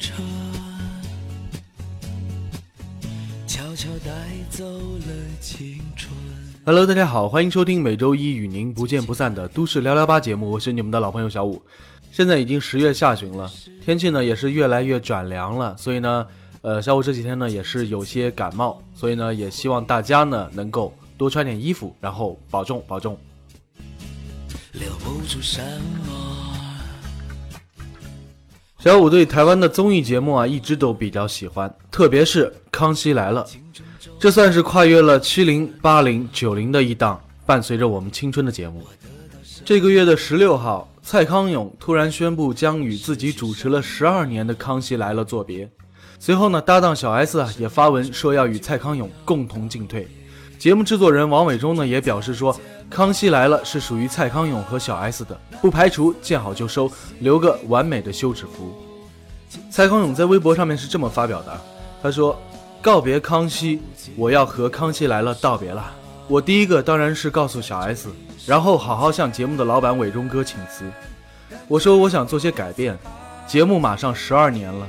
车，悄悄带走了青春。Hello，大家好，欢迎收听每周一与您不见不散的《都市聊聊吧》节目，我是你们的老朋友小五。现在已经十月下旬了，天气呢也是越来越转凉了，所以呢，呃，小五这几天呢也是有些感冒，所以呢也希望大家呢能够多穿点衣服，然后保重保重。留不住什么，小五对台湾的综艺节目啊一直都比较喜欢，特别是《康熙来了》，这算是跨越了七零、八零、九零的一档伴随着我们青春的节目。这个月的十六号，蔡康永突然宣布将与自己主持了十二年的《康熙来了》作别。随后呢，搭档小 S 啊也发文说要与蔡康永共同进退。节目制作人王伟忠呢也表示说，《康熙来了》是属于蔡康永和小 S 的，不排除见好就收，留个完美的休止符。蔡康永在微博上面是这么发表的，他说：“告别康熙，我要和《康熙来了》道别了。我第一个当然是告诉小 S，然后好好向节目的老板伟忠哥请辞。我说我想做些改变，节目马上十二年了，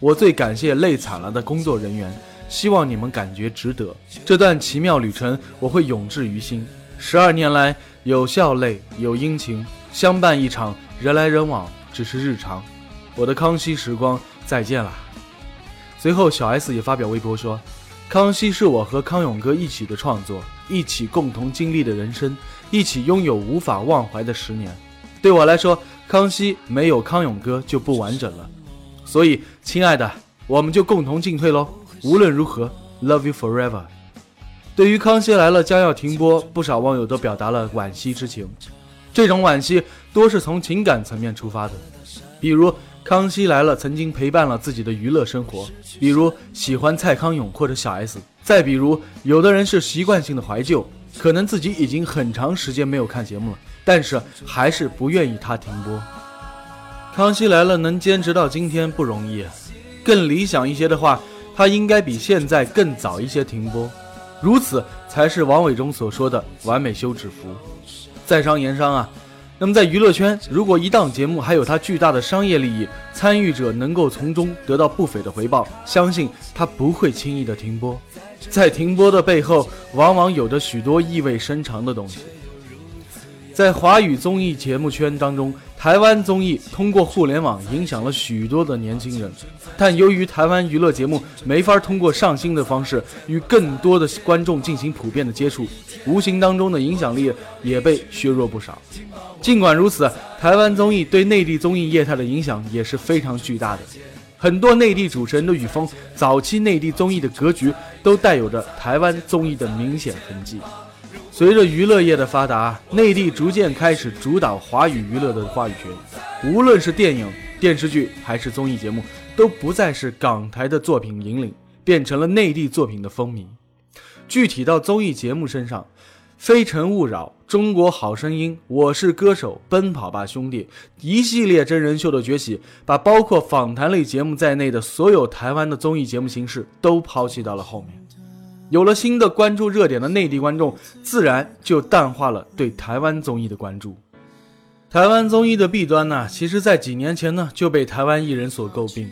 我最感谢累惨了的工作人员，希望你们感觉值得。这段奇妙旅程我会永志于心。十二年来，有笑泪，有殷勤，相伴一场，人来人往只是日常。我的康熙时光再见啦！随后，小 S 也发表微博说：“康熙是我和康永哥一起的创作，一起共同经历的人生，一起拥有无法忘怀的十年。对我来说，康熙没有康永哥就不完整了。所以，亲爱的，我们就共同进退喽！无论如何，Love you forever。”对于《康熙来了》将要停播，不少网友都表达了惋惜之情。这种惋惜多是从情感层面出发的，比如《康熙来了》曾经陪伴了自己的娱乐生活，比如喜欢蔡康永或者小 S，再比如有的人是习惯性的怀旧，可能自己已经很长时间没有看节目了，但是还是不愿意它停播。《康熙来了》能坚持到今天不容易，更理想一些的话，它应该比现在更早一些停播。如此才是王伟忠所说的完美休止符。在商言商啊，那么在娱乐圈，如果一档节目还有它巨大的商业利益，参与者能够从中得到不菲的回报，相信它不会轻易的停播。在停播的背后，往往有着许多意味深长的东西。在华语综艺节目圈当中，台湾综艺通过互联网影响了许多的年轻人，但由于台湾娱乐节目没法通过上新的方式与更多的观众进行普遍的接触，无形当中的影响力也被削弱不少。尽管如此，台湾综艺对内地综艺业态的影响也是非常巨大的。很多内地主持人的语风，早期内地综艺的格局都带有着台湾综艺的明显痕迹。随着娱乐业的发达，内地逐渐开始主导华语娱乐的话语权。无论是电影、电视剧还是综艺节目，都不再是港台的作品引领，变成了内地作品的风靡。具体到综艺节目身上，《非诚勿扰》《中国好声音》《我是歌手》《奔跑吧兄弟》一系列真人秀的崛起，把包括访谈类节目在内的所有台湾的综艺节目形式都抛弃到了后面。有了新的关注热点的内地观众，自然就淡化了对台湾综艺的关注。台湾综艺的弊端呢，其实在几年前呢就被台湾艺人所诟病。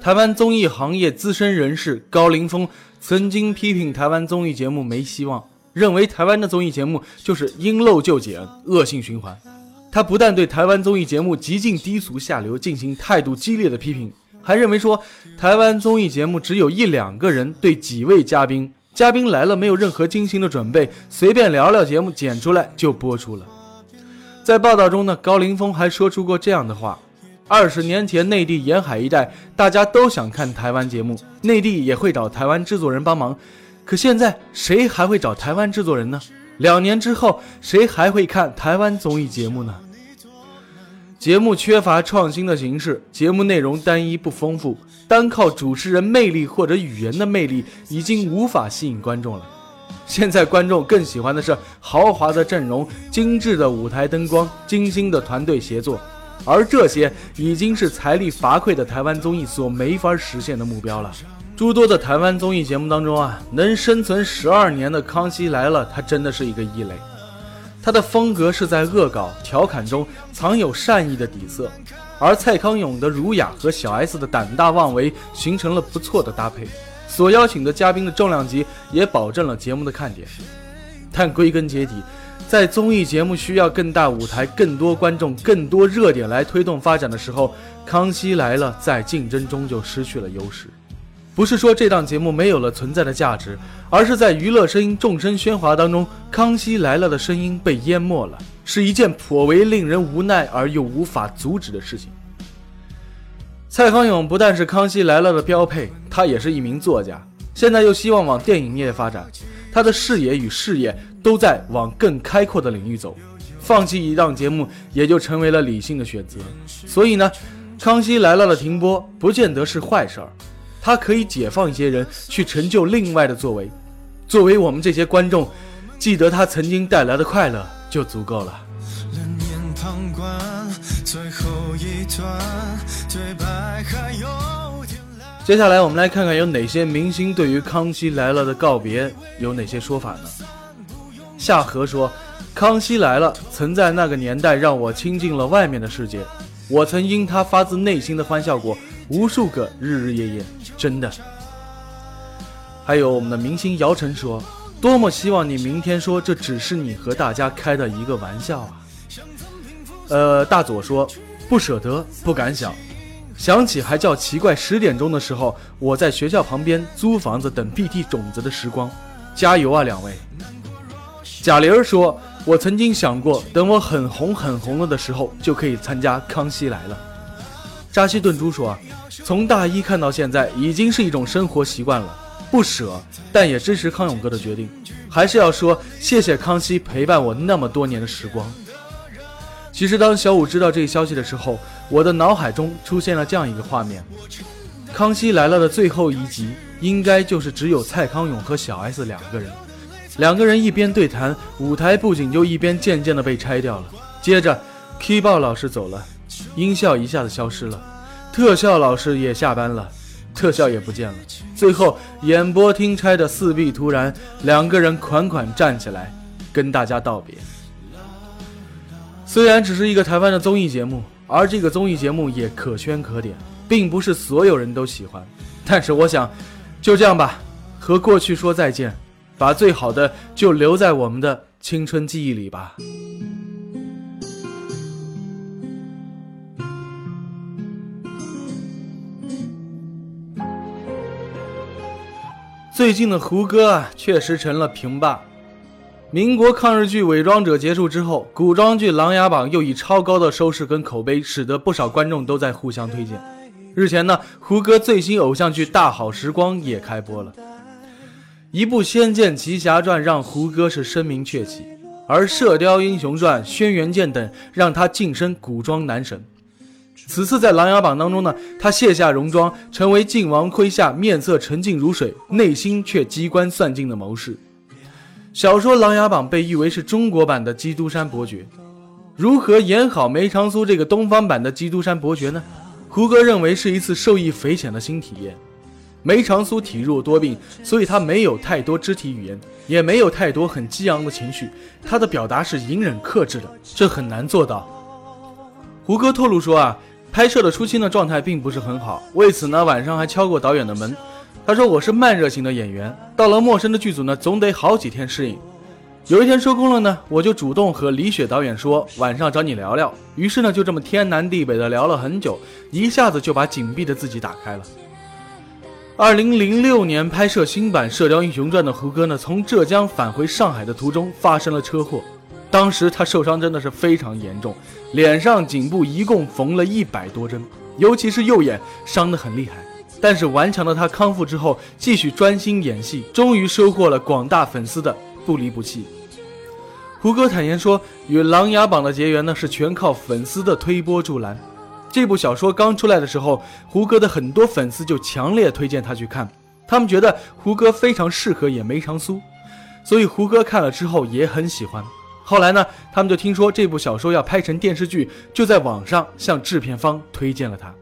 台湾综艺行业资深人士高凌风曾经批评台湾综艺节目没希望，认为台湾的综艺节目就是因陋就简、恶性循环。他不但对台湾综艺节目极尽低俗下流进行态度激烈的批评，还认为说台湾综艺节目只有一两个人对几位嘉宾。嘉宾来了，没有任何精心的准备，随便聊聊节目剪出来就播出了。在报道中呢，高凌风还说出过这样的话：二十年前，内地沿海一带大家都想看台湾节目，内地也会找台湾制作人帮忙。可现在谁还会找台湾制作人呢？两年之后，谁还会看台湾综艺节目呢？节目缺乏创新的形式，节目内容单一不丰富，单靠主持人魅力或者语言的魅力已经无法吸引观众了。现在观众更喜欢的是豪华的阵容、精致的舞台灯光、精心的团队协作，而这些已经是财力乏匮的台湾综艺所没法实现的目标了。诸多的台湾综艺节目当中啊，能生存十二年的《康熙来了》，它真的是一个异类。他的风格是在恶搞、调侃中藏有善意的底色，而蔡康永的儒雅和小 S 的胆大妄为形成了不错的搭配。所邀请的嘉宾的重量级也保证了节目的看点。但归根结底，在综艺节目需要更大舞台、更多观众、更多热点来推动发展的时候，《康熙来了》在竞争中就失去了优势。不是说这档节目没有了存在的价值，而是在娱乐声音众声喧哗当中，《康熙来了》的声音被淹没了，是一件颇为令人无奈而又无法阻止的事情。蔡康永不但是《康熙来了》的标配，他也是一名作家，现在又希望往电影业发展，他的视野与事业都在往更开阔的领域走，放弃一档节目也就成为了理性的选择。所以呢，《康熙来了》的停播不见得是坏事儿。它可以解放一些人去成就另外的作为，作为我们这些观众，记得他曾经带来的快乐就足够了。接下来我们来看看有哪些明星对于《康熙来了》的告别有哪些说法呢？夏荷说：“康熙来了曾在那个年代让我亲近了外面的世界，我曾因他发自内心的欢笑过无数个日日夜夜。”真的，还有我们的明星姚晨说：“多么希望你明天说这只是你和大家开的一个玩笑啊！”呃，大左说：“不舍得，不敢想，想起还叫奇怪。十点钟的时候，我在学校旁边租房子等 BT 种子的时光，加油啊，两位！”贾玲说：“我曾经想过，等我很红很红了的时候，就可以参加《康熙来了》。”扎西顿珠说：“从大一看到现在，已经是一种生活习惯了，不舍，但也支持康永哥的决定。还是要说谢谢康熙陪伴我那么多年的时光。”其实，当小五知道这一消息的时候，我的脑海中出现了这样一个画面：《康熙来了》的最后一集，应该就是只有蔡康永和小 S 两个人，两个人一边对谈，舞台布景就一边渐渐的被拆掉了。接着，K 豹老师走了。音效一下子消失了，特效老师也下班了，特效也不见了。最后演播厅拆的四壁突然，两个人款款站起来，跟大家道别。虽然只是一个台湾的综艺节目，而这个综艺节目也可圈可点，并不是所有人都喜欢。但是我想，就这样吧，和过去说再见，把最好的就留在我们的青春记忆里吧。最近的胡歌啊，确实成了平霸。民国抗日剧《伪装者》结束之后，古装剧《琅琊榜》又以超高的收视跟口碑，使得不少观众都在互相推荐。日前呢，胡歌最新偶像剧《大好时光》也开播了。一部《仙剑奇侠传》让胡歌是声名鹊起，而《射雕英雄传》《轩辕剑》等让他晋升古装男神。此次在《琅琊榜》当中呢，他卸下戎装，成为晋王麾下面色沉静如水，内心却机关算尽的谋士。小说《琅琊榜》被誉为是中国版的《基督山伯爵》，如何演好梅长苏这个东方版的《基督山伯爵》呢？胡歌认为是一次受益匪浅的新体验。梅长苏体弱多病，所以他没有太多肢体语言，也没有太多很激昂的情绪，他的表达是隐忍克制的，这很难做到。胡歌透露说啊。拍摄的初期呢，状态并不是很好，为此呢，晚上还敲过导演的门。他说：“我是慢热型的演员，到了陌生的剧组呢，总得好几天适应。有一天收工了呢，我就主动和李雪导演说，晚上找你聊聊。于是呢，就这么天南地北的聊了很久，一下子就把紧闭的自己打开了。”二零零六年拍摄新版《射雕英雄传》的胡歌呢，从浙江返回上海的途中发生了车祸。当时他受伤真的是非常严重，脸上、颈部一共缝了一百多针，尤其是右眼伤得很厉害。但是顽强的他康复之后，继续专心演戏，终于收获了广大粉丝的不离不弃。胡歌坦言说，与《琅琊榜》的结缘呢是全靠粉丝的推波助澜。这部小说刚出来的时候，胡歌的很多粉丝就强烈推荐他去看，他们觉得胡歌非常适合演梅长苏，所以胡歌看了之后也很喜欢。后来呢，他们就听说这部小说要拍成电视剧，就在网上向制片方推荐了他。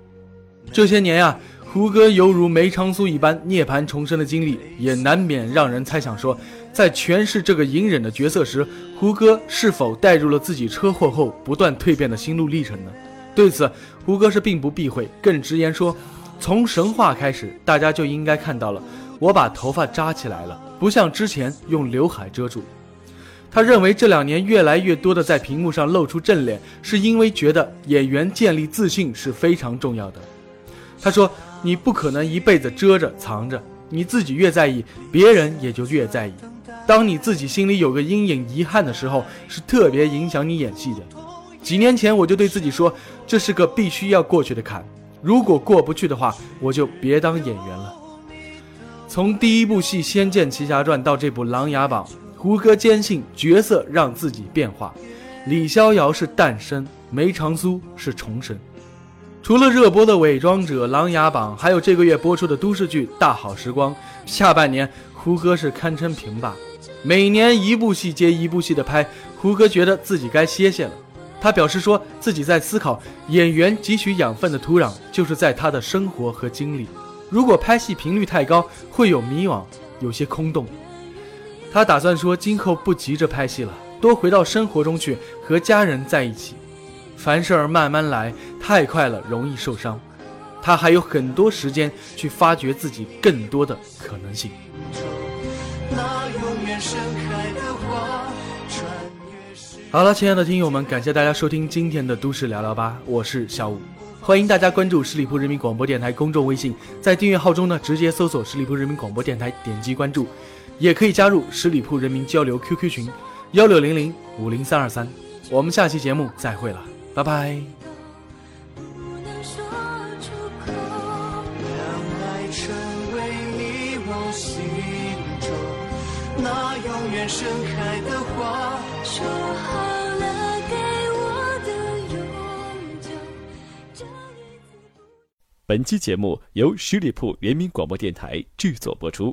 这些年呀，胡歌犹如梅长苏一般涅槃重生的经历，也难免让人猜想说，在诠释这个隐忍的角色时，胡歌是否带入了自己车祸后不断蜕变的心路历程呢？对此，胡歌是并不避讳，更直言说：“从神话开始，大家就应该看到了，我把头发扎起来了，不像之前用刘海遮住。”他认为这两年越来越多的在屏幕上露出正脸，是因为觉得演员建立自信是非常重要的。他说：“你不可能一辈子遮着藏着，你自己越在意，别人也就越在意。当你自己心里有个阴影、遗憾的时候，是特别影响你演戏的。”几年前我就对自己说，这是个必须要过去的坎，如果过不去的话，我就别当演员了。从第一部戏《仙剑奇侠传》到这部《琅琊榜》，胡歌坚信角色让自己变化。李逍遥是诞生，梅长苏是重生。除了热播的《伪装者》《琅琊榜》，还有这个月播出的都市剧《大好时光》，下半年胡歌是堪称平霸。每年一部戏接一部戏的拍，胡歌觉得自己该歇歇了。他表示说自己在思考，演员汲取养分的土壤就是在他的生活和经历。如果拍戏频率太高，会有迷惘，有些空洞。他打算说，今后不急着拍戏了，多回到生活中去，和家人在一起。凡事儿慢慢来，太快了容易受伤。他还有很多时间去发掘自己更多的可能性。好了，亲爱的听友们，感谢大家收听今天的都市聊聊吧，我是小五，欢迎大家关注十里铺人民广播电台公众微信，在订阅号中呢，直接搜索十里铺人民广播电台，点击关注，也可以加入十里铺人民交流 QQ 群幺六零零五零三二三，我们下期节目再会了，拜拜。那永远盛开的花，说好了给我的永久。本期节目由十里铺人民广播电台制作播出。